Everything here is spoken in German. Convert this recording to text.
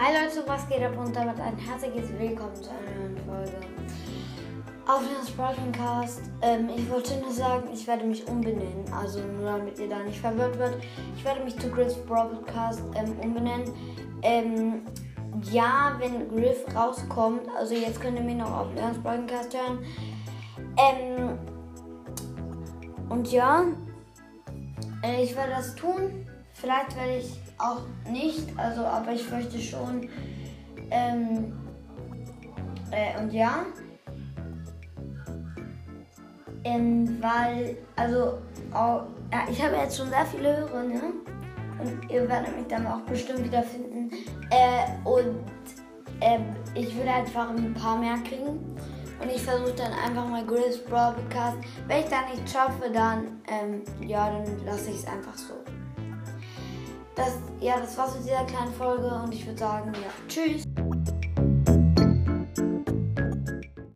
Hi Leute, was geht ab und damit ein herzliches Willkommen zu einer neuen Folge auf dem Sprachtencast. Ähm, ich wollte nur sagen, ich werde mich umbenennen, also nur damit ihr da nicht verwirrt wird. Ich werde mich zu Griff's Broadcast ähm, umbenennen. Ähm, ja, wenn Griff rauskommt, also jetzt könnt ihr mich noch auf Leons Broadcast hören. Ähm, und ja, äh, ich werde das tun. Vielleicht werde ich auch nicht, also aber ich möchte schon. Ähm, äh, und ja. Ähm, weil, also, auch, ja, ich habe jetzt schon sehr viele Hörer, ne? Und ihr werdet mich dann auch bestimmt wiederfinden. Äh, und äh, ich will einfach ein paar mehr kriegen. Und ich versuche dann einfach mal Grills Broadcast. Wenn ich da nicht schaffe, dann, ähm, ja, dann lasse ich es einfach so. Das, ja, das war's mit dieser kleinen Folge und ich würde sagen, ja, tschüss.